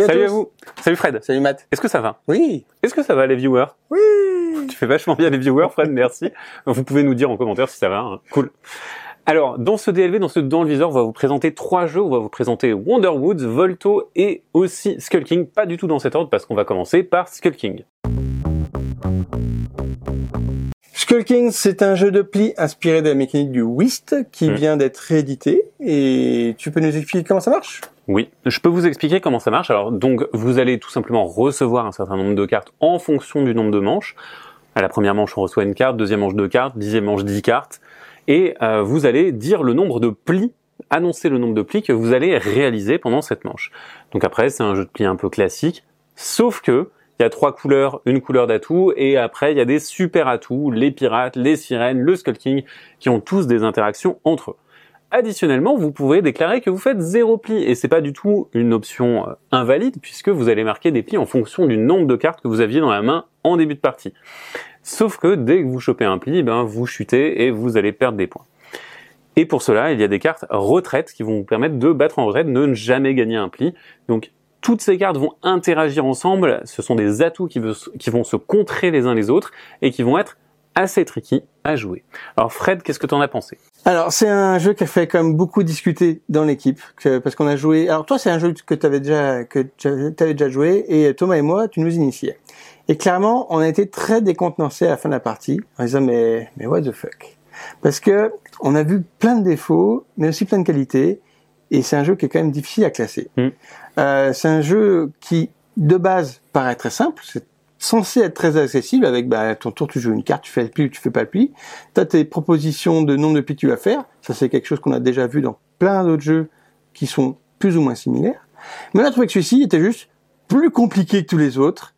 Salut, Salut à, vous. Salut Fred. Salut Matt. Est-ce que ça va? Oui. Est-ce que ça va les viewers? Oui. Tu fais vachement bien les viewers, Fred, merci. Vous pouvez nous dire en commentaire si ça va. hein. Cool. Alors, dans ce DLV, dans ce Dans le Viseur, on va vous présenter trois jeux. On va vous présenter Wonderwoods, Volto et aussi Skull King. Pas du tout dans cet ordre parce qu'on va commencer par Skull King. Skull King, c'est un jeu de pli inspiré de la mécanique du whist qui Mm. vient d'être réédité. Et tu peux nous expliquer comment ça marche? Oui, je peux vous expliquer comment ça marche. Alors, donc, vous allez tout simplement recevoir un certain nombre de cartes en fonction du nombre de manches. À la première manche, on reçoit une carte, deuxième manche deux cartes, dixième manche dix cartes, et euh, vous allez dire le nombre de plis, annoncer le nombre de plis que vous allez réaliser pendant cette manche. Donc après, c'est un jeu de plis un peu classique, sauf que il y a trois couleurs, une couleur d'atout, et après il y a des super atouts, les pirates, les sirènes, le Skull King, qui ont tous des interactions entre eux. Additionnellement, vous pouvez déclarer que vous faites zéro pli et c'est pas du tout une option euh, invalide puisque vous allez marquer des plis en fonction du nombre de cartes que vous aviez dans la main en début de partie. Sauf que dès que vous chopez un pli, ben vous chutez et vous allez perdre des points. Et pour cela, il y a des cartes retraite qui vont vous permettre de battre en retraite, de ne jamais gagner un pli. Donc toutes ces cartes vont interagir ensemble, ce sont des atouts qui, vont se contrer les uns les autres et qui vont être assez tricky à jouer. Alors Fred, qu'est-ce que t'en as pensé? Alors, c'est un jeu qui a fait quand même beaucoup discuter dans l'équipe, que- parce qu'on a joué. Alors toi, c'est un jeu que tu avais déjà que tu avais déjà joué, et Thomas et moi, tu nous initiais. Et clairement, on a été très décontenancés à la fin de la partie, en disant mais mais what the fuck? Parce que on a vu plein de défauts, mais aussi plein de qualités, et c'est un jeu qui est quand même difficile à classer. Mm. Euh, c'est un jeu qui, de base, paraît très simple. C'est censé être très accessible avec bah, à ton tour tu joues une carte, tu fais le pli ou tu fais pas le pli. Tu as tes propositions de nombre de plis que tu vas faire. Ça c'est quelque chose qu'on a déjà vu dans plein d'autres jeux qui sont plus ou moins similaires. Mais on a trouvé que celui-ci était juste plus compliqué que tous les autres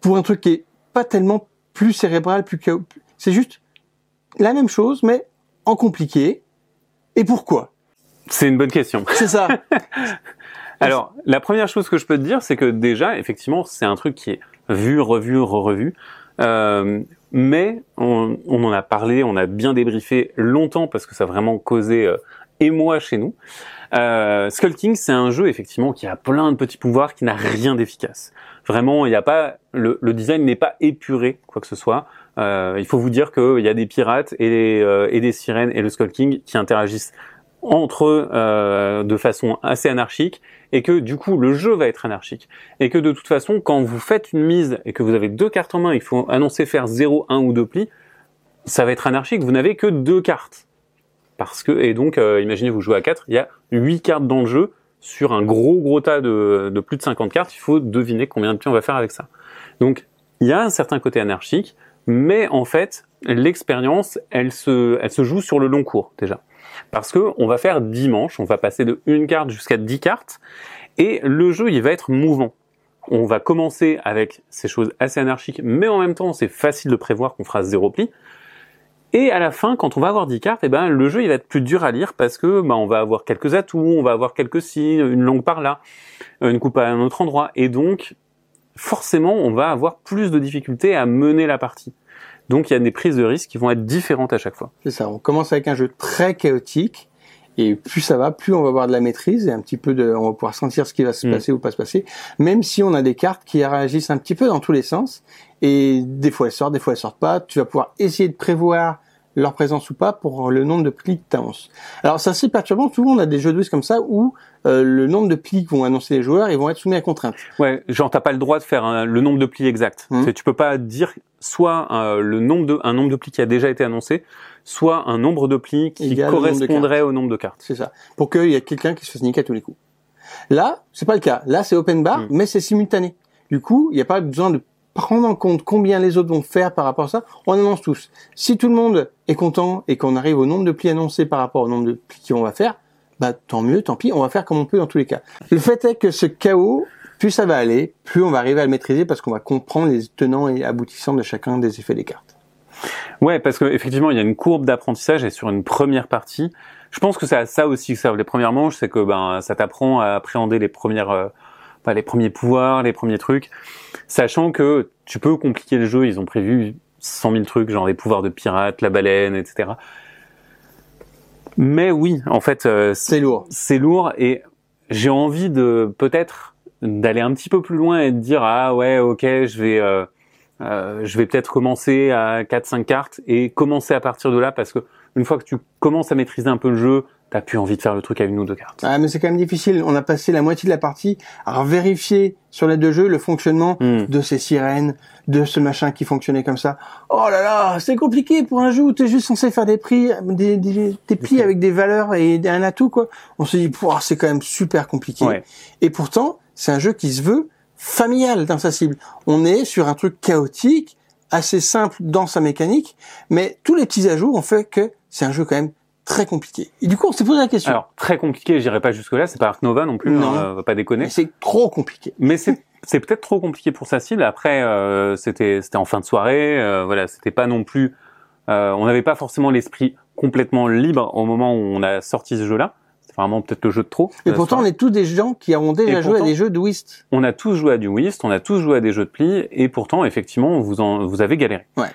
pour un truc qui est pas tellement plus cérébral, plus chaos. C'est juste la même chose mais en compliqué. Et pourquoi? C'est une bonne question. C'est ça. Alors, la première chose que je peux te dire, c'est que déjà, effectivement, c'est un truc qui est vu, revu, re-revu. Euh, mais on, on en a parlé, on a bien débriefé longtemps parce que ça a vraiment causé euh, émoi chez nous. Euh, Skull King, c'est un jeu effectivement qui a plein de petits pouvoirs, qui n'a rien d'efficace. Vraiment, il n'y a pas le, le design n'est pas épuré, quoi que ce soit. Euh, il faut vous dire qu'il y a des pirates et euh, et des sirènes et le Skull King qui interagissent entre euh, de façon assez anarchique et que du coup le jeu va être anarchique et que de toute façon quand vous faites une mise et que vous avez deux cartes en main et qu'il faut annoncer faire 0, 1 ou 2 plis, ça va être anarchique, vous n'avez que deux cartes. Parce que et donc euh, imaginez vous jouez à 4, il y a 8 cartes dans le jeu sur un gros gros tas de, de plus de 50 cartes, il faut deviner combien de plis on va faire avec ça. Donc il y a un certain côté anarchique, mais en fait l'expérience elle se elle se joue sur le long cours déjà parce que on va faire 10 manches, on va passer de une carte jusqu'à 10 cartes, et le jeu il va être mouvant. On va commencer avec ces choses assez anarchiques, mais en même temps c'est facile de prévoir qu'on fera zéro pli. Et à la fin, quand on va avoir 10 cartes, eh ben, le jeu il va être plus dur à lire parce que ben, on va avoir quelques atouts, on va avoir quelques signes, une langue par là, une coupe à un autre endroit, et donc forcément on va avoir plus de difficultés à mener la partie. Donc il y a des prises de risques qui vont être différentes à chaque fois. C'est ça. On commence avec un jeu très chaotique. Et plus ça va, plus on va avoir de la maîtrise et un petit peu de, on va pouvoir sentir ce qui va se Mm. passer ou pas se passer. Même si on a des cartes qui réagissent un petit peu dans tous les sens. Et des fois elles sortent, des fois elles sortent pas. Tu vas pouvoir essayer de prévoir leur présence ou pas pour le nombre de tu annonces. Alors c'est assez perturbant. Souvent on a des jeux de whist comme ça où euh, le nombre de plis que vont annoncer les joueurs, ils vont être soumis à contrainte. Ouais, genre t'as pas le droit de faire un- le nombre de plis exact. C'est- Tu peux pas dire soit euh, le nombre de un nombre de plis qui a déjà été annoncé, soit un nombre de plis qui Égal correspondrait au nombre de cartes. C'est ça. Pour qu'il y ait quelqu'un qui se fasse niquer à tous les coups. Là, c'est pas le cas. Là, c'est open bar, Mm. mais c'est simultané. Du coup, il n'y a pas besoin de prendre en compte combien les autres vont faire par rapport à ça. On annonce tous. Si tout le monde est content et qu'on arrive au nombre de plis annoncés par rapport au nombre de plis qu'on va faire, bah tant mieux, tant pis, on va faire comme on peut dans tous les cas. Le fait est que ce chaos, plus ça va aller, plus on va arriver à le maîtriser parce qu'on va comprendre les tenants et aboutissants de chacun des effets des cartes. Ouais, parce que effectivement, il y a une courbe d'apprentissage et sur une première partie, je pense que c'est à ça aussi que servent les premières manches, c'est que ben ça t'apprend à appréhender les premières bah, les premiers pouvoirs, les premiers trucs, sachant que tu peux compliquer le jeu, ils ont prévu 100 000 trucs, genre les pouvoirs de pirate, la baleine, etc. Mais oui, en fait, euh, C'est lourd. c'est lourd et j'ai envie de peut-être d'aller un petit peu plus loin et de dire ah ouais ok je vais euh, euh, je vais peut-être commencer à 4-5 cartes et commencer à partir de là parce que une fois que tu commences à maîtriser un peu le jeu, t'as plus envie de faire le truc à une ou deux cartes. Ah mais c'est quand même difficile. On a passé la moitié de la partie à vérifier sur les deux jeux le fonctionnement Hmm. de ces sirènes, de ce machin qui fonctionnait comme ça. Oh là là, c'est compliqué pour un jeu où t'es juste censé faire des prix, des, des, des plis avec des valeurs et un atout quoi. On se dit, c'est quand même super compliqué. Ouais. Et pourtant, c'est un jeu qui se veut familial dans sa cible. On est sur un truc chaotique, assez simple dans sa mécanique, mais tous les petits ajouts ont fait que c'est un jeu quand même très compliqué. Et du coup, on s'est posé la question. Alors très compliqué, j'irai pas jusque là, c'est pas Ark Nova non plus, Non. hein, euh, va pas déconner. mais c'est trop compliqué. Mais c'est c'est peut-être trop compliqué pour sa cible. Après, euh, c'était c'était en fin de soirée, euh, voilà, c'était pas non plus, euh, on n'avait pas forcément l'esprit complètement libre au moment où on a sorti ce jeu-là. C'est vraiment peut-être le jeu de trop. Et pourtant, on est tous des gens qui ont déjà Et joué pourtant- à des jeux de whist. on a tous joué à du whist, on a tous joué à des jeux de pli, et pourtant, effectivement, vous en vous avez galéré. Ouais.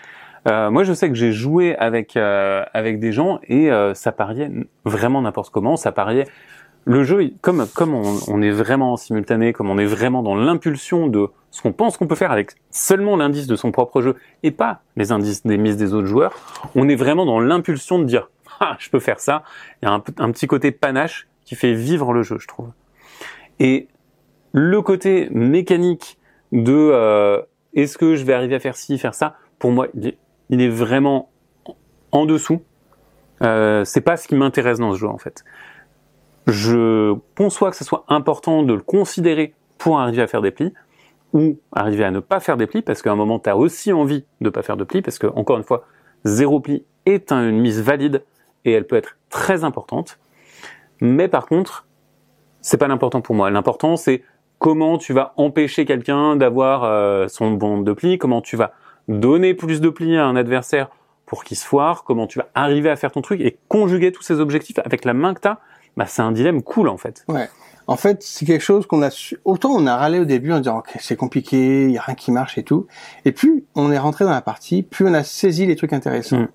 Euh, moi, je sais que j'ai joué avec euh, avec des gens et euh, ça pariait vraiment n'importe comment. Ça pariait le jeu, comme comme on, est vraiment en simultané, comme on est vraiment dans l'impulsion de ce qu'on pense qu'on peut faire avec seulement l'indice de son propre jeu et pas les indices des mises des autres joueurs, on est vraiment dans l'impulsion de dire ah je peux faire ça. Il y a un, petit côté panache qui fait vivre le jeu, je trouve. Et le côté mécanique de euh, est-ce que je vais arriver à faire ci, faire ça, pour moi, il est vraiment en dessous. Euh, c'est pas ce qui m'intéresse dans ce jeu en fait. Je conçois que ce soit important de le considérer pour arriver à faire des plis ou arriver à ne pas faire des plis parce qu'à un moment tu as aussi envie de pas faire de plis parce que encore une fois zéro pli est un- une mise valide et elle peut être très importante. Mais par contre, c'est pas l'important pour moi. L'important c'est comment tu vas empêcher quelqu'un d'avoir euh, son bon de plis, comment tu vas donner plus de plis à un adversaire pour qu'il se foire, comment tu vas arriver à faire ton truc et conjuguer tous ces objectifs avec la main que t'as, bah c'est un dilemme cool en fait. Ouais. En fait, c'est quelque chose qu'on a su... autant on a râlé au début en disant ok c'est compliqué, il y a rien qui marche et tout. Et plus on est rentré dans la partie, plus on a saisi les trucs intéressants. Mm.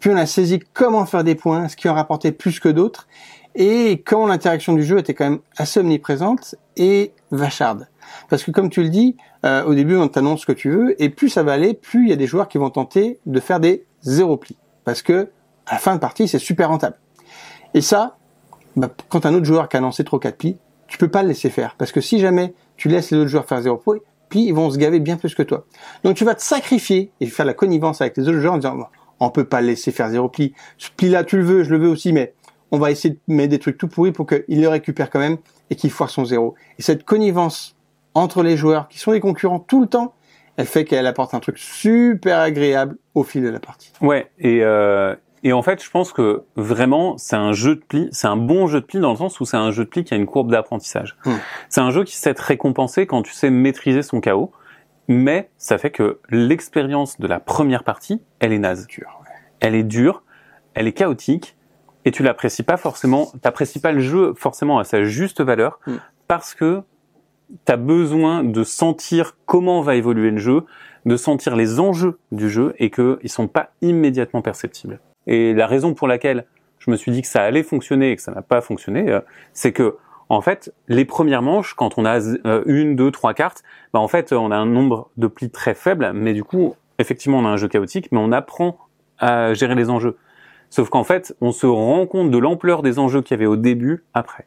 Plus on a saisi comment faire des points, ce qui en rapportait plus que d'autres, et comment l'interaction du jeu était quand même assez omniprésente et vacharde. Parce que comme tu le dis, euh, au début on t'annonce ce que tu veux, et plus ça va aller, plus il y a des joueurs qui vont tenter de faire des zéro plis. Parce que à la fin de partie c'est super rentable. Et ça, bah, quand un autre joueur qui a lancé trop 4 plis, tu peux pas le laisser faire. Parce que si jamais tu laisses les autres joueurs faire 0 plis, puis ils vont se gaver bien plus que toi. Donc tu vas te sacrifier et faire la connivence avec les autres joueurs en disant, on peut pas le laisser faire 0 pli. Ce pli-là, tu le veux, je le veux aussi, mais on va essayer de mettre des trucs tout pourris pour qu'il le récupère quand même et qu'il foire son zéro. Et cette connivence entre les joueurs, qui sont des concurrents tout le temps, elle fait qu'elle apporte un truc super agréable au fil de la partie. Ouais, et, euh, et en fait, je pense que vraiment, c'est un jeu de pli, c'est un bon jeu de pli dans le sens où c'est un jeu de pli qui a une courbe d'apprentissage. Hmm. C'est un jeu qui sait te récompenser quand tu sais maîtriser son chaos, mais ça fait que l'expérience de la première partie, elle est naze. Ouais. Elle est dure, elle est chaotique, et tu l'apprécies pas forcément, t'apprécies pas le jeu forcément à sa juste valeur, Hmm. parce que tu as besoin de sentir comment va évoluer le jeu, de sentir les enjeux du jeu et qu'ils sont pas immédiatement perceptibles. Et la raison pour laquelle je me suis dit que ça allait fonctionner et que ça n'a pas fonctionné, euh, c'est que en fait, les premières manches, quand on a euh, une, deux, trois cartes, bah en fait, on a un nombre de plis très faible, mais du coup, effectivement, on a un jeu chaotique, mais on apprend à gérer les enjeux. Sauf qu'en fait, on se rend compte de l'ampleur des enjeux qu'il y avait au début, après.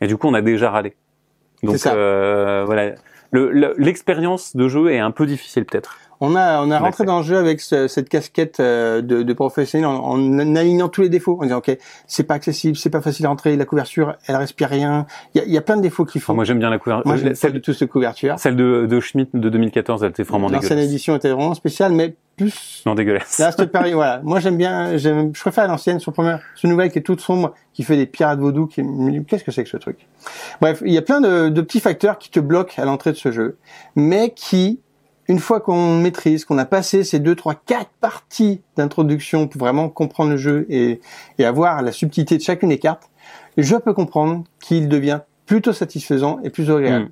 Et du coup, on a déjà râlé. Donc ça. euh, voilà, Le- le- l'expérience de jeu est un peu difficile peut-être. On a, on a rentré dans le jeu avec ce- cette casquette euh, de, de professionnel en, en alignant tous les défauts, en disant ok, c'est pas accessible, c'est pas facile à rentrer, la couverture, elle respire rien. Il y a, il y a plein de défauts faut. Enfin, moi j'aime bien la couverture. Moi, pas celle, du tout cette couverture. celle de, de Schmidt de 2014, elle était vraiment L'ancienne dégueulasse. édition était vraiment spéciale, mais plus Non dégueulasse. là cette période, voilà. Moi j'aime bien, j'aime, je préfère l'ancienne sur première, ce nouvelle qui est toute sombre, qui fait des pirates vaudou, qui, qu'est-ce que c'est que ce truc? Bref, il y a plein de, de petits facteurs qui te bloquent à l'entrée de ce jeu, mais qui une fois qu'on maîtrise, qu'on a passé ces deux, trois, quatre parties d'introduction pour vraiment comprendre le jeu et, et avoir la subtilité de chacune des cartes, je peux comprendre qu'il devient plutôt satisfaisant et plus agréable. Mm.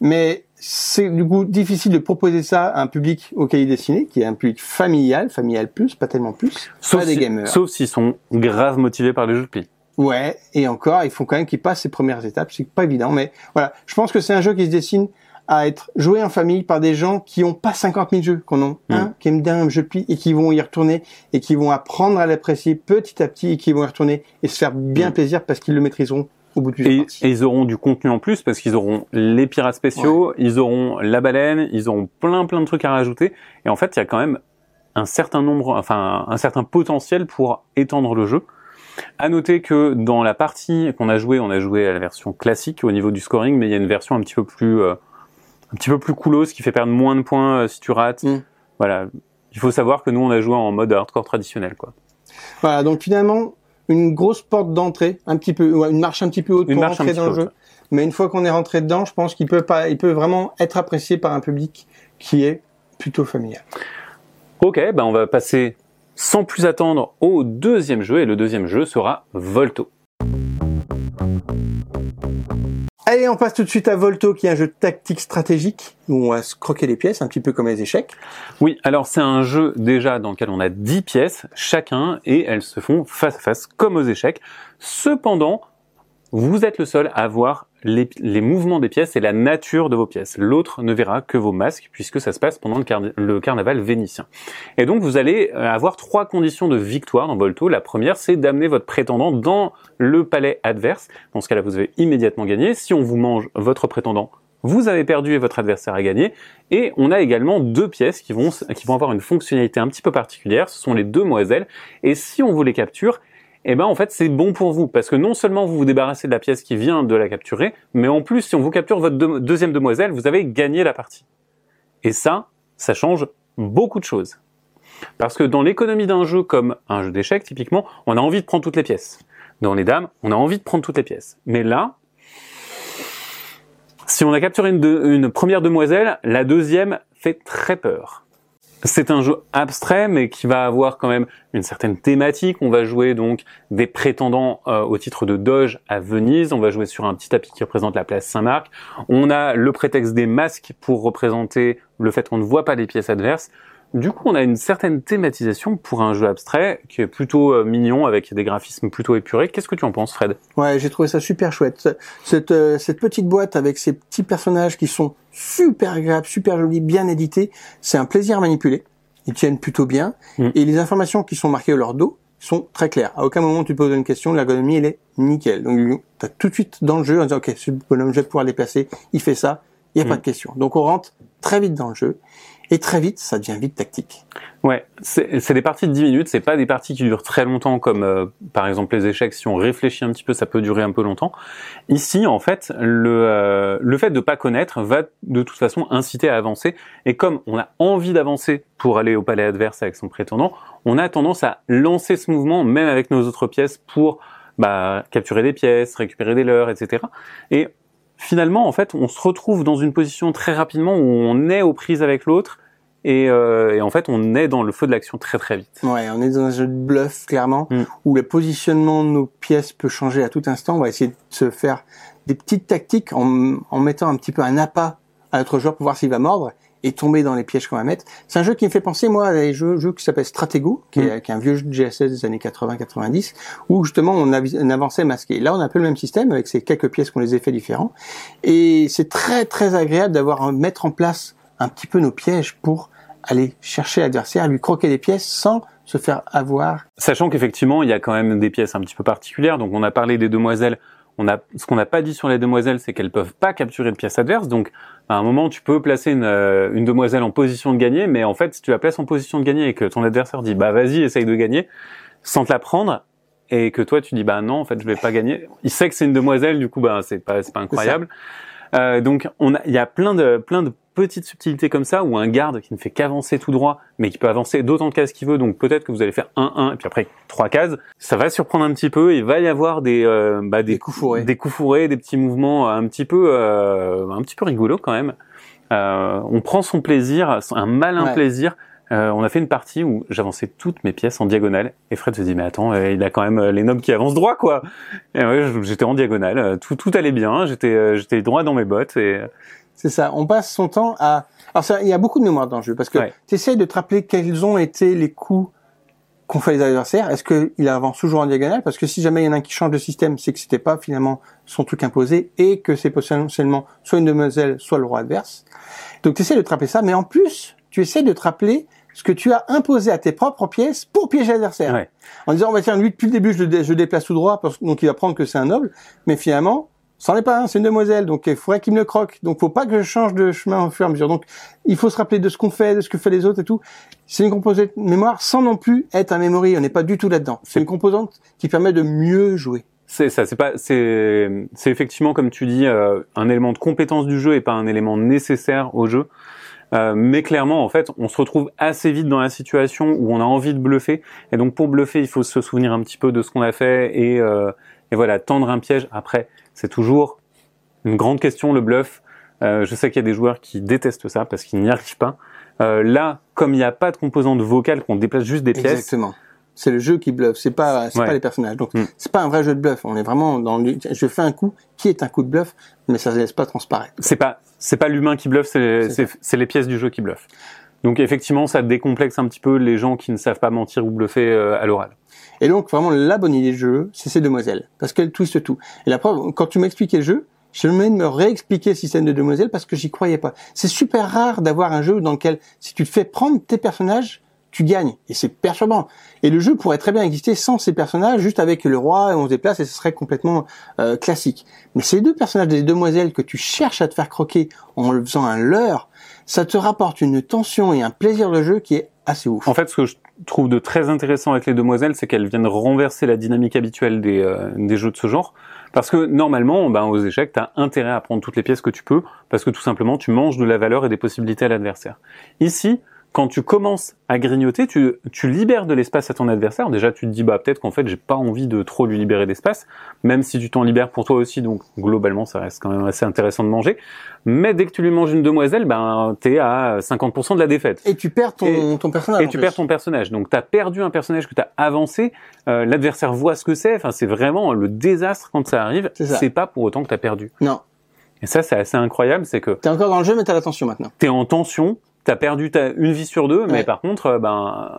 Mais c'est du coup difficile de proposer ça à un public auquel il est destiné, qui est un public familial, familial plus, pas tellement plus, Sauf pas des gamers. Sauf s'ils sont grave motivés par les jeux de pli. Ouais, et encore, il faut quand même qu'il passe ces premières étapes. C'est pas évident, mais voilà. Je pense que c'est un jeu qui se dessine à être joué en famille par des gens qui ont pas 50 000 jeux, qu'on ont un qui aime bien un jeu de et qui vont y retourner et qui vont apprendre à l'apprécier petit à petit et qui vont y retourner et se faire bien Mm. plaisir parce qu'ils le maîtriseront au bout plusieurs Et, et ils auront du contenu en plus parce qu'ils auront les pirates spéciaux, ils auront la baleine, ils auront plein plein de trucs à rajouter. Et en fait, il y a quand même un certain nombre, enfin un certain potentiel pour étendre le jeu. À noter que dans la partie qu'on a joué, on a joué à la version classique au niveau du scoring, mais il y a une version un petit peu plus, euh, un petit peu plus coolos qui fait perdre moins de points euh, si tu rates. Mm. Voilà. Il faut savoir que nous on a joué en mode hardcore traditionnel, quoi. Voilà, donc finalement, une grosse porte d'entrée, un petit peu, ouais, une marche un petit peu haute Une pour petit dans le jeu. Mais une fois qu'on est rentré dedans, je pense qu'il peut pas, il peut vraiment être apprécié par un public qui est plutôt familial. Ok, ben on va passer sans plus attendre au deuxième jeu et le deuxième jeu sera Volto. Allez, on passe tout de suite à Volto, qui est un jeu tactique stratégique où on va se croquer les pièces, un petit peu comme les échecs. Oui, alors c'est un jeu déjà dans lequel on a 10 pièces chacun et elles se font face à face comme aux échecs. Cependant, vous êtes le seul à voir les, les mouvements des pièces et la nature de vos pièces. L'autre ne verra que vos masques puisque ça se passe pendant le, carnaval vénitien. Et donc vous allez euh, avoir trois conditions de victoire dans Volto. La première, c'est d'amener votre prétendant dans le palais adverse. Dans ce cas-là, vous avez immédiatement gagné. Si on vous mange votre prétendant, vous avez perdu et votre adversaire a gagné. Et on a également deux pièces qui vont, qui vont avoir une fonctionnalité un petit peu particulière. Ce sont les demoiselles. Et si on vous les capture, eh ben en fait c'est bon pour vous parce que non seulement vous vous débarrassez de la pièce qui vient de la capturer, mais en plus si on vous capture votre de- deuxième demoiselle, vous avez gagné la partie. Et ça, ça change beaucoup de choses. Parce que dans l'économie d'un jeu comme un jeu d'échecs typiquement, on a envie de prendre toutes les pièces. Dans les dames, on a envie de prendre toutes les pièces. Mais là, si on a capturé une première demoiselle, la deuxième fait très peur. C'est un jeu abstrait, mais qui va avoir quand même une certaine thématique. On va jouer donc des prétendants euh, au titre de Doge à Venise. On va jouer sur un petit tapis qui représente la place Saint-Marc. On a le prétexte des masques pour représenter le fait qu'on ne voit pas les pièces adverses. Du coup, on a une certaine thématisation pour un jeu abstrait qui est plutôt euh, mignon avec des graphismes plutôt épurés. Qu'est-ce que tu en penses, Fred? Ouais, j'ai trouvé ça super chouette. Ce- Cette, euh, cette petite boîte avec ces petits personnages qui sont super agréables, super jolis, bien édités, c'est un plaisir à manipuler. Ils tiennent plutôt bien. Mm. Et les informations qui sont marquées à leur dos sont très claires. À aucun moment tu poses une question, l'ergonomie elle est nickel. Donc tu as tout de suite dans le jeu en disant ok, ce bonhomme je vais pouvoir déplacer, il fait ça, il n'y a pas Mm. de question. Donc on rentre très vite dans le jeu. Et très vite, ça devient vite tactique. Ouais, c'est des parties de 10 minutes, c'est pas des parties qui durent très longtemps comme euh, par exemple les échecs, si on réfléchit un petit peu, ça peut durer un peu longtemps. Ici, en fait, le, euh, le fait de pas connaître va de toute façon inciter à avancer et comme on a envie d'avancer pour aller au palais adverse avec son prétendant, on a tendance à lancer ce mouvement même avec nos autres pièces pour bah, capturer des pièces, récupérer des leurs, etc. Et finalement, en fait, on se retrouve dans une position très rapidement où on est aux prises avec l'autre et, euh, et en fait, on est dans le feu de l'action très très vite. Ouais, on est dans un jeu de bluff, clairement, Mm. où le positionnement de nos pièces peut changer à tout instant. On va essayer de se faire des petites tactiques en, en mettant un petit peu un appât à notre joueur pour voir s'il va mordre et tomber dans les pièges qu'on va mettre. C'est un jeu qui me fait penser, moi, à des jeux, jeux qui s'appelle Stratego, qui, est, qui est un vieux jeu de GSS des années 80-90, où justement on avançait masqué. Là, on a un peu le même système avec ces quelques pièces qu'on les effets différents. Et c'est très, très agréable d'avoir, mettre en place un petit peu nos pièges pour aller chercher l'adversaire, lui croquer des pièces sans se faire avoir. Sachant qu'effectivement, il y a quand même des pièces un petit peu particulières. Donc, on a parlé des demoiselles. On a, ce qu'on n'a pas dit sur les demoiselles, c'est qu'elles peuvent pas capturer de pièces adverses. Donc, à un moment, tu peux placer une, euh, une demoiselle en position de gagner, mais en fait, si tu la places en position de gagner et que ton adversaire dit, bah, vas-y, essaye de gagner, sans te la prendre, et que toi, tu dis, bah, non, en fait, je vais pas gagner. Il sait que c'est une demoiselle, du coup, bah, c'est pas, c'est pas incroyable. Euh, donc, on a, il y a plein de, plein de petites subtilités comme ça, ou un garde qui ne fait qu'avancer tout droit, mais qui peut avancer d'autant de cases qu'il veut, donc peut-être que vous allez faire 1-1, et puis après trois cases. Ça va surprendre un petit peu, il va y avoir des, euh, bah, des, Des coups fourrés. des coups fourrés, des petits mouvements un petit peu, euh, un petit peu rigolos quand même. Euh, on prend son plaisir, un malin Ouais. plaisir. Euh, on a fait une partie où j'avançais toutes mes pièces en diagonale et Fred se dit mais attends euh, il a quand même euh, les nobles qui avancent droit quoi. Et ouais, j'étais en diagonale, euh, tout tout allait bien, j'étais j'étais droit dans mes bottes et C'est ça. On passe son temps à. Alors ça, il y a beaucoup de mémoire dans le jeu parce que Ouais. tu essayes de te rappeler quels ont été les coups qu'ont fait les adversaires. Est-ce qu'il avance toujours en diagonale? Parce que si jamais il y en a un qui change de système, c'est que c'était pas finalement son truc imposé et que c'est potentiellement soit une demoiselle, soit le roi adverse. Donc tu essaies de te ça, mais en plus, tu essaies de te rappeler ce que tu as imposé à tes propres pièces pour piéger l'adversaire. Ouais. En disant, on va faire lui, depuis le début, je, le je déplace tout droit, parce, donc il va prendre que c'est un noble, mais finalement, c'en est pas un, c'est une demoiselle, donc il faudrait qu'il me le croque. Donc faut pas que je change de chemin au fur et à mesure. Donc il faut se rappeler de ce qu'on fait, de ce que fait les autres et tout. C'est une composante mémoire sans non plus être un memory, on n'est pas du tout là-dedans. C'est une composante qui permet de mieux jouer. C'est ça, c'est pas, c'est, c'est effectivement comme tu dis, euh, un élément de compétence du jeu et pas un élément nécessaire au jeu. Euh, mais clairement, en fait, on se retrouve assez vite dans la situation où on a envie de bluffer. Et donc, pour bluffer, il faut se souvenir un petit peu de ce qu'on a fait et, euh, et voilà, tendre un piège. Après, c'est toujours une grande question, le bluff. Euh, je sais qu'il y a des joueurs qui détestent ça parce qu'ils n'y arrivent pas. Euh, là, comme il n'y a pas de composante vocale, qu'on déplace juste des pièces, Exactement. C'est le jeu qui bluffe, c'est pas c'est Ouais. pas les personnages. Donc Mm. c'est pas un vrai jeu de bluff. On est vraiment dans le, je fais un coup qui est un coup de bluff, mais ça se laisse pas transparaître. c'est pas c'est pas l'humain qui bluffe, c'est C'est c'est c'est les pièces du jeu qui bluffent. Donc effectivement, ça décomplexe un petit peu les gens qui ne savent pas mentir ou bluffer euh, à l'oral. Et donc vraiment la bonne idée du jeu, c'est ces demoiselles, parce qu'elles twistent tout. Et la preuve, quand tu m'expliquais le jeu, je me de me réexpliquer le système de demoiselles parce que j'y croyais pas. C'est super rare d'avoir un jeu dans lequel si tu te fais prendre tes personnages, tu gagnes. Et c'est perturbant. Et le jeu pourrait très bien exister sans ces personnages, juste avec le roi et on se déplace et ce serait complètement euh, classique. Mais ces deux personnages des demoiselles que tu cherches à te faire croquer en le faisant un leurre, ça te rapporte une tension et un plaisir de jeu qui est assez ouf. En fait, ce que je trouve de très intéressant avec les demoiselles, c'est qu'elles viennent renverser la dynamique habituelle des, euh, des jeux de ce genre. Parce que normalement, ben, aux échecs, tu as intérêt à prendre toutes les pièces que tu peux, parce que tout simplement, tu manges de la valeur et des possibilités à l'adversaire. Ici, quand tu commences à grignoter, tu, tu libères de l'espace à ton adversaire. Déjà, tu te dis, bah peut-être qu'en fait, j'ai pas envie de trop lui libérer d'espace, même si tu t'en libères pour toi aussi. Donc globalement, ça reste quand même assez intéressant de manger. Mais dès que tu lui manges une demoiselle, ben t'es à 50% de la défaite. Et tu perds ton, ton personnage. Et tu perds ton personnage. Donc tu as perdu un personnage que tu as avancé. Euh, L'adversaire voit ce que c'est. Enfin, c'est vraiment le désastre quand ça arrive. C'est pas pour autant que tu as perdu. Non. Et ça, c'est assez incroyable. C'est que T'es encore dans le jeu, mais t'as l'attention maintenant. tu es en tension. Tu as perdu ta, une vie sur deux. Mais Ouais. par contre, euh, ben,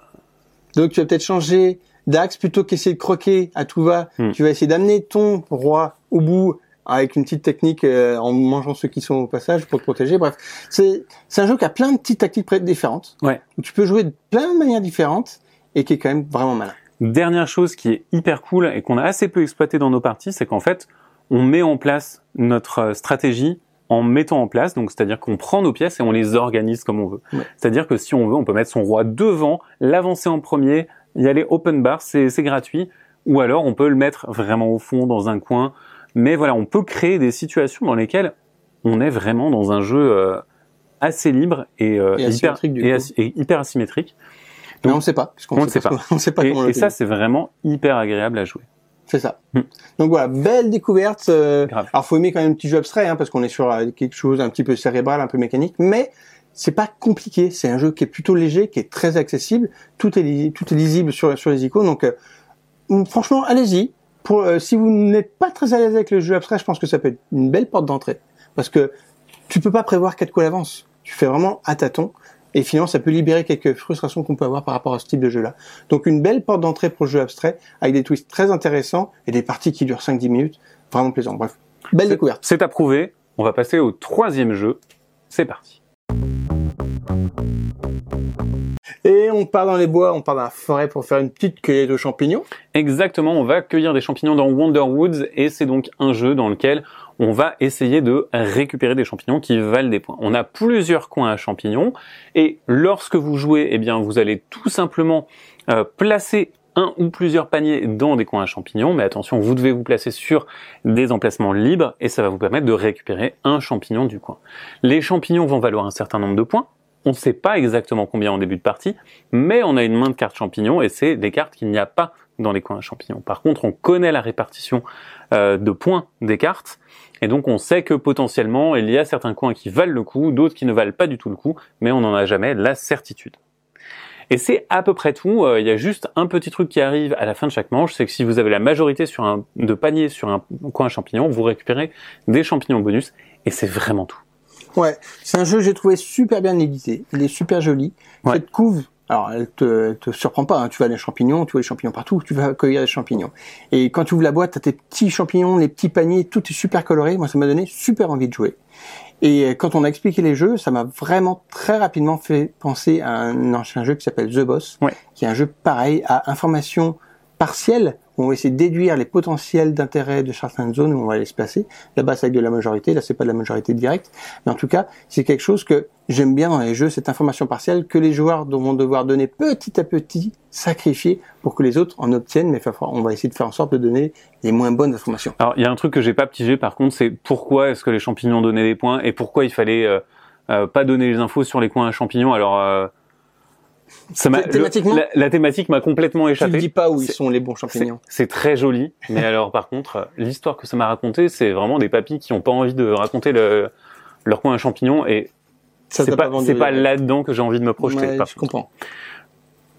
Donc tu vas peut-être changer d'axe plutôt qu'essayer de croquer à tout va. Hmm. Tu vas essayer d'amener ton roi au bout avec une petite technique euh, en mangeant ceux qui sont au passage pour te protéger. Bref, c'est c'est un jeu qui a plein de petites tactiques différentes. Ouais. Où tu peux jouer de plein de manières différentes et qui est quand même vraiment malin. Dernière chose qui est hyper cool et qu'on a assez peu exploité dans nos parties, c'est qu'en fait, on met en place notre euh, stratégie en mettant en place, donc c'est-à-dire qu'on prend nos pièces et on les organise comme on veut. Ouais. C'est-à-dire que si on veut, on peut mettre son roi devant, l'avancer en premier, y aller open bar, c'est gratuit, ou alors on peut le mettre vraiment au fond dans un coin. Mais voilà, on peut créer des situations dans lesquelles on est vraiment dans un jeu euh, assez libre et, euh, Et hyper, asymétrique, du et coup. as- et hyper asymétrique. Mais on ne sait pas. puisqu'on on ne sait pas. On ne sait pas Et, comment et le ça, c'est vraiment hyper agréable à jouer. C'est ça. Hmm. Donc voilà, belle découverte. euh, alors faut aimer quand même un petit jeu abstrait, hein, parce qu'on est sur euh, quelque chose un petit peu cérébral, un peu mécanique, mais c'est pas compliqué. C'est un jeu qui est plutôt léger, qui est très accessible. Tout est tout est lisible sur sur les icônes. Donc euh, hum, franchement, allez-y. Pour euh, si vous n'êtes pas très à l'aise avec le jeu abstrait, je pense que ça peut être une belle porte d'entrée, parce que tu peux pas prévoir quatre coups à l'avance. Tu fais vraiment à tâtons. Et finalement, ça peut libérer quelques frustrations qu'on peut avoir par rapport à ce type de jeu-là. Donc une belle porte d'entrée pour le jeu abstrait, avec des twists très intéressants et des parties qui durent 5-10 minutes. Vraiment plaisant. Bref, belle découverte. C'est approuvé. On va passer au troisième jeu. C'est parti. Et on part dans les bois, on part dans la forêt pour faire une petite cueillette de champignons. Exactement, on va cueillir des champignons dans Wonderwoods et c'est donc un jeu dans lequel on va essayer de récupérer des champignons qui valent des points. On a plusieurs coins à champignons et lorsque vous jouez, eh bien vous allez tout simplement euh, placer un ou plusieurs paniers dans des coins à champignons, mais attention, vous devez vous placer sur des emplacements libres et ça va vous permettre de récupérer un champignon du coin. Les champignons vont valoir un certain nombre de points. On ne sait pas exactement combien en début de partie, mais on a une main de cartes champignons et c'est des cartes qu'il n'y a pas dans les coins à champignons. Par contre, on connaît la répartition de points des cartes et donc on sait que potentiellement il y a certains coins qui valent le coup, d'autres qui ne valent pas du tout le coup, mais on n'en a jamais la certitude. Et c'est à peu près tout. Euh, Il y a juste un petit truc qui arrive à la fin de chaque manche, c'est que si vous avez la majorité sur un, de paniers sur un coin à champignons, vous récupérez des champignons bonus et c'est vraiment tout. Ouais, c'est un jeu que j'ai trouvé super bien édité. Il est super joli. Ouais. Cette couve Alors, elle te, elle te surprend pas. hein. Tu vas des champignons, tu vois les champignons partout, tu vas cueillir des champignons. Et quand tu ouvres la boîte, t'as tes petits champignons, les petits paniers, tout est super coloré. Moi, ça m'a donné super envie de jouer. Et euh, quand on a expliqué les jeux, ça m'a vraiment très rapidement fait penser à un ancien jeu qui s'appelle The Boss, Ouais. qui est un jeu pareil à information partielle. où On va essayer de déduire les potentiels d'intérêt de certaines zones où on va aller se placer. Là-bas, c'est avec de la majorité. Là, c'est pas de la majorité directe. Mais en tout cas, c'est quelque chose que j'aime bien dans les jeux, cette information partielle que les joueurs vont devoir donner petit à petit, sacrifier pour que les autres en obtiennent. Mais on va essayer de faire en sorte de donner les moins bonnes informations. Alors, il y a un truc que j'ai pas pigé par contre, c'est pourquoi est-ce que les champignons donnaient des points et pourquoi il fallait euh, euh, pas donner les infos sur les coins à champignons. Alors, euh, ça m'a Thé- thématiquement le- la, la thématique m'a complètement Tu ne échappé. dis pas où ils sont les bons champignons. c'est très joli, mais alors par contre, l'histoire que ça m'a raconté, c'est vraiment des papis qui ont pas envie de raconter le, leur coin à champignons et c'est pas, c'est pas là-dedans que j'ai envie de me projeter. Ouais, je comprends.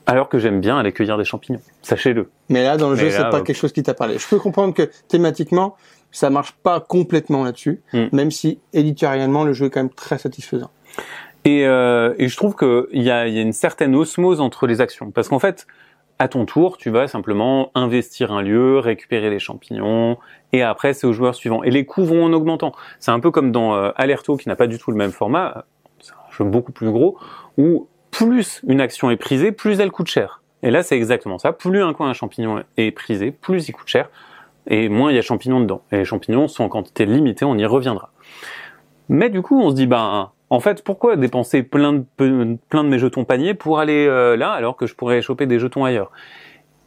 Alors que j'aime bien aller cueillir des champignons, sachez-le. Mais là, dans le Mais jeu, c'est pas euh, quelque chose qui t'a parlé. Je peux comprendre que thématiquement, ça marche pas complètement là-dessus, Hmm. même si éditorialement, le jeu est quand même très satisfaisant. Et, euh, et je trouve qu'il y a, y a une certaine osmose entre les actions. Parce qu'en fait, à ton tour, tu vas simplement investir un lieu, récupérer les champignons, et après, c'est au joueur suivant. Et les coûts vont en augmentant. C'est un peu comme dans euh, Alerto, qui n'a pas du tout le même format, c'est un jeu beaucoup plus gros, où plus une action est prisée, plus elle coûte cher. Et là, c'est exactement ça. Plus un coin à champignon est prisé, plus il coûte cher, et moins il y a champignons dedans. Et les champignons sont en quantité limitée, on y reviendra. Mais du coup, on se dit, ben, en fait, pourquoi dépenser plein de, plein de mes jetons paniers pour aller euh, là alors que je pourrais choper des jetons ailleurs?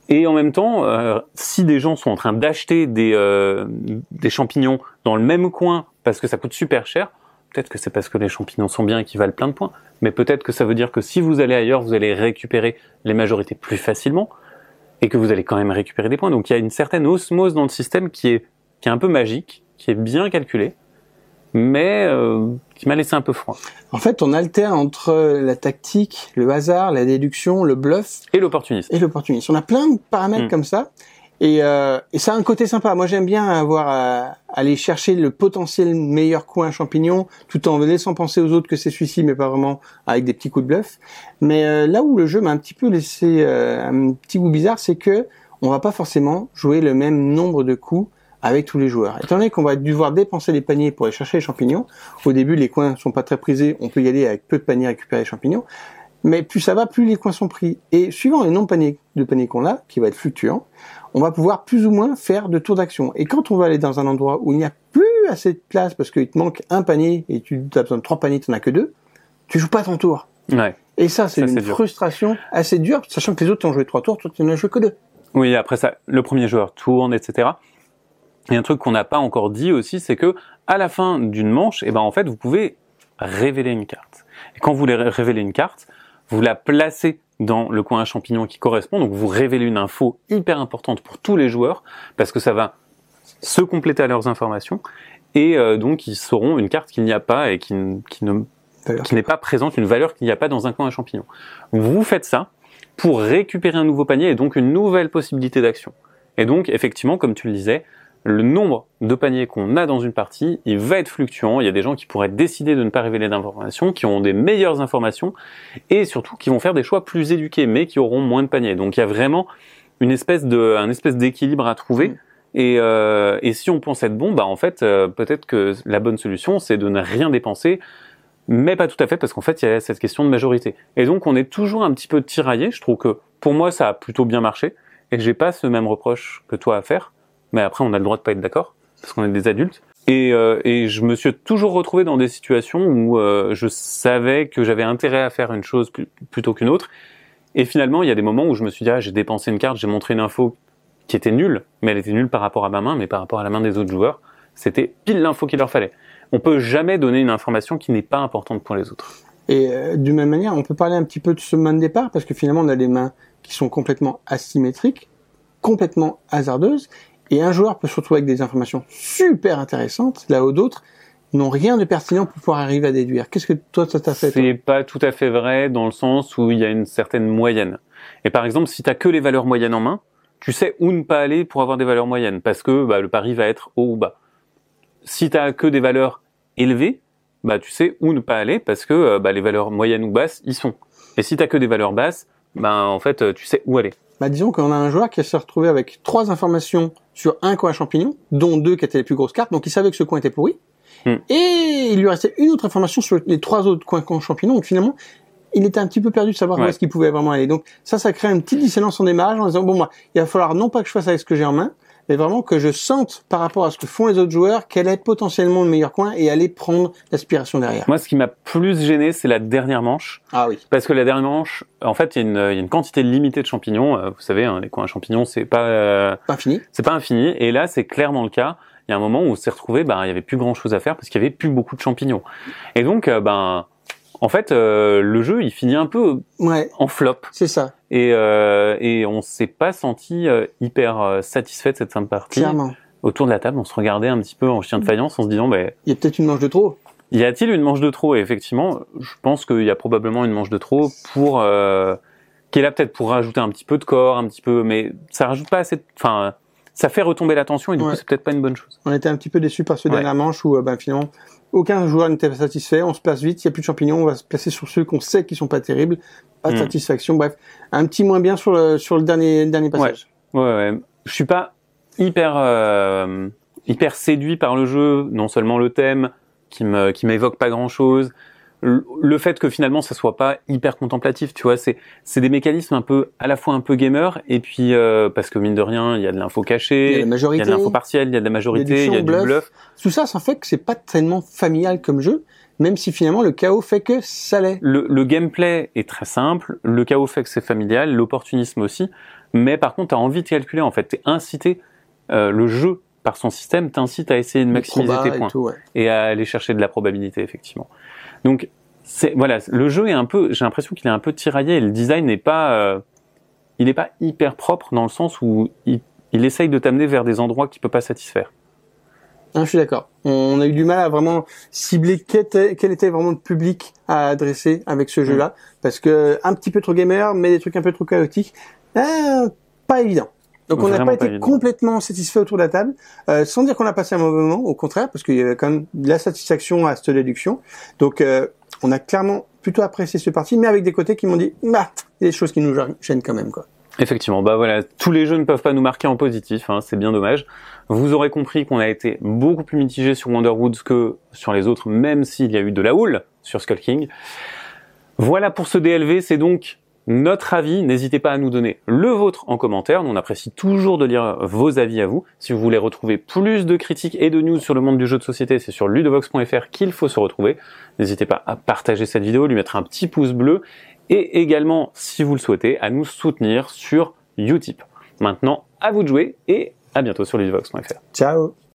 Et en même temps, euh, si des gens sont en train d'acheter des, euh, des champignons dans le même coin parce que ça coûte super cher, peut-être que c'est parce que les champignons sont bien et qu'ils valent plein de points, mais peut-être que ça veut dire que si vous allez ailleurs, vous allez récupérer les majorités plus facilement et que vous allez quand même récupérer des points. Donc il y a une certaine osmose dans le système qui est, qui est un peu magique, qui est bien calculée, mais euh, qui m'a laissé un peu froid. En fait, on alterne entre la tactique, le hasard, la déduction, le bluff Et l'opportunisme. et l'opportunisme. On a plein de paramètres Mm. comme ça. Et, euh, et ça a un côté sympa. Moi, j'aime bien avoir à, aller chercher le potentiel meilleur coin à champignon, tout en laissant penser aux autres que c'est celui-ci, mais pas vraiment avec des petits coups de bluff. Mais euh, là où le jeu m'a un petit peu laissé euh, un petit goût bizarre, c'est que on va pas forcément jouer le même nombre de coups avec tous les joueurs. Étant donné qu'on va devoir dépenser les paniers pour aller chercher les champignons, au début les coins sont pas très prisés, on peut y aller avec peu de paniers récupérer les champignons, mais plus ça va, plus les coins sont pris. Et suivant les nombres de paniers, de paniers qu'on a, qui va être fluctuant, on va pouvoir plus ou moins faire de tours d'action. Et quand on va aller dans un endroit où il n'y a plus assez de place parce qu'il te manque un panier et tu as besoin de trois paniers, tu n'en as que deux, tu joues pas ton tour. Ouais. Et ça, c'est une dur. frustration assez dure, sachant que les autres ont joué trois tours, toi tu n'en as joué que deux. Oui, après ça, le premier joueur tourne, etc. Et un truc qu'on n'a pas encore dit aussi, c'est que à la fin d'une manche, eh ben en fait, vous pouvez révéler une carte. Et quand vous voulez ré- révéler une carte, vous la placez dans le coin à champignon qui correspond. Donc vous révélez une info hyper importante pour tous les joueurs parce que ça va se compléter à leurs informations et euh, donc ils sauront une carte qu'il n'y a pas et qui, ne qui n'est pas présente, une valeur qu'il n'y a pas dans un coin à champignons. Vous faites ça pour récupérer un nouveau panier et donc une nouvelle possibilité d'action. Et donc, effectivement, comme tu le disais, le nombre de paniers qu'on a dans une partie, il va être fluctuant. Il y a des gens qui pourraient décider de ne pas révéler d'informations, qui ont des meilleures informations, et surtout qui vont faire des choix plus éduqués, mais qui auront moins de paniers. Donc, il y a vraiment une espèce de, un espèce d'équilibre à trouver. Mm. Et, euh, et si on pense être bon, bah en fait, euh, peut-être que la bonne solution, c'est de ne rien dépenser, mais pas tout à fait parce qu'en fait il y a cette question de majorité. Et donc on est toujours un petit peu tiraillé. Je trouve que pour moi ça a plutôt bien marché et que j'ai pas ce même reproche que toi à faire. Mais après on a le droit de pas être d'accord parce qu'on est des adultes. Et, euh, et je me suis toujours retrouvé dans des situations où euh, je savais que j'avais intérêt à faire une chose pl- plutôt qu'une autre. Et finalement il y a des moments où je me suis dit ah j'ai dépensé une carte, j'ai montré une info qui était nulle, mais elle était nulle par rapport à ma main, mais par rapport à la main des autres joueurs, c'était pile l'info qu'il leur fallait. On peut jamais donner une information qui n'est pas importante pour les autres. Et euh, d'une même manière, on peut parler un petit peu de ce main de départ, parce que finalement, on a des mains qui sont complètement asymétriques, complètement hasardeuses, et un joueur peut se retrouver avec des informations super intéressantes, là où d'autres n'ont rien de pertinent pour pouvoir arriver à déduire. Qu'est-ce que toi, ça t'a fait C'est pas tout à fait vrai dans le sens où il y a une certaine moyenne. Et par exemple, si tu as que les valeurs moyennes en main, tu sais où ne pas aller pour avoir des valeurs moyennes, parce que bah, le pari va être haut ou bas. Si tu as que des valeurs élevées, bah, tu sais où ne pas aller, parce que euh, bah, les valeurs moyennes ou basses, y sont. Et si tu as que des valeurs basses, ben en fait, euh, tu sais où aller. Bah, disons qu'on a un joueur qui s'est retrouvé avec trois informations sur un coin champignon, dont deux qui étaient les plus grosses cartes, donc il savait que ce coin était pourri. Hmm. Et il lui restait une autre information sur les trois autres coins champignons, donc finalement, il était un petit peu perdu de savoir où est-ce qu'il pouvait vraiment aller. Donc ça, ça crée une petite dissonance en démarrage en disant, bon, moi, il va falloir non pas que je fasse avec ce que j'ai en main, mais vraiment que je sente par rapport à ce que font les autres joueurs, quel est potentiellement le meilleur coin et aller prendre l'aspiration derrière. Moi, ce qui m'a plus gêné, c'est la dernière manche. Ah oui. Parce que la dernière manche, en fait, il y, a une- il y a une quantité limitée de champignons. Euh, Vous savez, hein, les coins à champignons, c'est pas, euh, Pas fini. c'est pas infini. Et là, c'est clairement le cas. Il y a un moment où on s'est retrouvé, ben, il y avait plus grand chose à faire parce qu'il y avait plus beaucoup de champignons. Et donc, euh, ben, en fait, euh, le jeu, il finit un peu Ouais, en flop. c'est ça, Et, euh, et on s'est pas senti euh, hyper euh, satisfait de cette fin de partie. clairement. Autour de la table, on se regardait un petit peu en chien de faïence en se disant, ben, Il y a peut-être une manche de trop. y a-t-il une manche de trop? Et effectivement, je pense qu'il y a probablement une manche de trop pour euh, qui est là peut-être pour rajouter un petit peu de corps, un petit peu, mais ça rajoute pas assez. Enfin, ça fait retomber la tension et du Ouais. coup, c'est peut-être pas une bonne chose. On était un petit peu déçus par ce Ouais. dernier manche où, euh, ben, finalement, aucun joueur n'était satisfait. On se place vite, il n'y a plus de champignons, on va se placer sur ceux qu'on sait qui sont pas terribles. Pas de Mm. satisfaction. Bref, un petit moins bien sur le, sur le dernier, le dernier passage. Ouais, ouais. Je suis pas hyper euh, hyper séduit par le jeu, non seulement le thème qui me qui m'évoque pas grand-chose, le le fait que finalement ça soit pas hyper contemplatif, tu vois, c'est c'est des mécanismes un peu à la fois un peu gamer et puis euh, parce que mine de rien, il y a de l'info cachée, la il y a de l'info partielle, il y a de la majorité, il y a du bluff. bluff. Tout ça, ça fait que c'est pas tellement familial comme jeu, même si finalement le chaos fait que ça l'est. Le, le gameplay est très simple, le chaos fait que c'est familial, l'opportunisme aussi, mais par contre, tu as envie de calculer, en fait, tu es incité, euh, le jeu, par son système, t'incite à essayer de maximiser tes et points tout, ouais. et à aller chercher de la probabilité, effectivement. Donc, voilà, le jeu est un peu, j'ai l'impression qu'il est un peu tiraillé, et le design n'est pas, euh, il n'est pas hyper propre dans le sens où il, il essaye de t'amener vers des endroits qu'il peut pas satisfaire. Ah, je suis d'accord. On a eu du mal à vraiment cibler quel était, quel était vraiment le public à adresser avec ce jeu-là, parce que un petit peu trop gamer, mais des trucs un peu trop chaotiques, euh, pas évident. Donc on n'a pas pas été évident. complètement satisfait autour de la table, euh, sans dire qu'on a passé un mauvais moment, au contraire, parce qu'il y avait quand même de la satisfaction à cette déduction. Donc euh, on a clairement plutôt apprécié ce parti, mais avec des côtés qui m'ont dit, bah, il y a des choses qui nous gênent quand même, quoi. Effectivement, bah voilà, tous les jeux ne peuvent pas nous marquer en positif, hein, c'est bien dommage. Vous aurez compris qu'on a été beaucoup plus mitigé sur Wonderwoods que sur les autres, même s'il y a eu de la houle sur Skull King. Voilà pour ce DLV, c'est donc notre avis. N'hésitez pas à nous donner le vôtre en commentaire. Nous, on apprécie toujours de lire vos avis à vous. Si vous voulez retrouver plus de critiques et de news sur le monde du jeu de société, c'est sur ludovox.fr qu'il faut se retrouver. N'hésitez pas à partager cette vidéo, lui mettre un petit pouce bleu et également, si vous le souhaitez, à nous soutenir sur Utip. Maintenant, à vous de jouer et à bientôt sur ludovox.fr. Ciao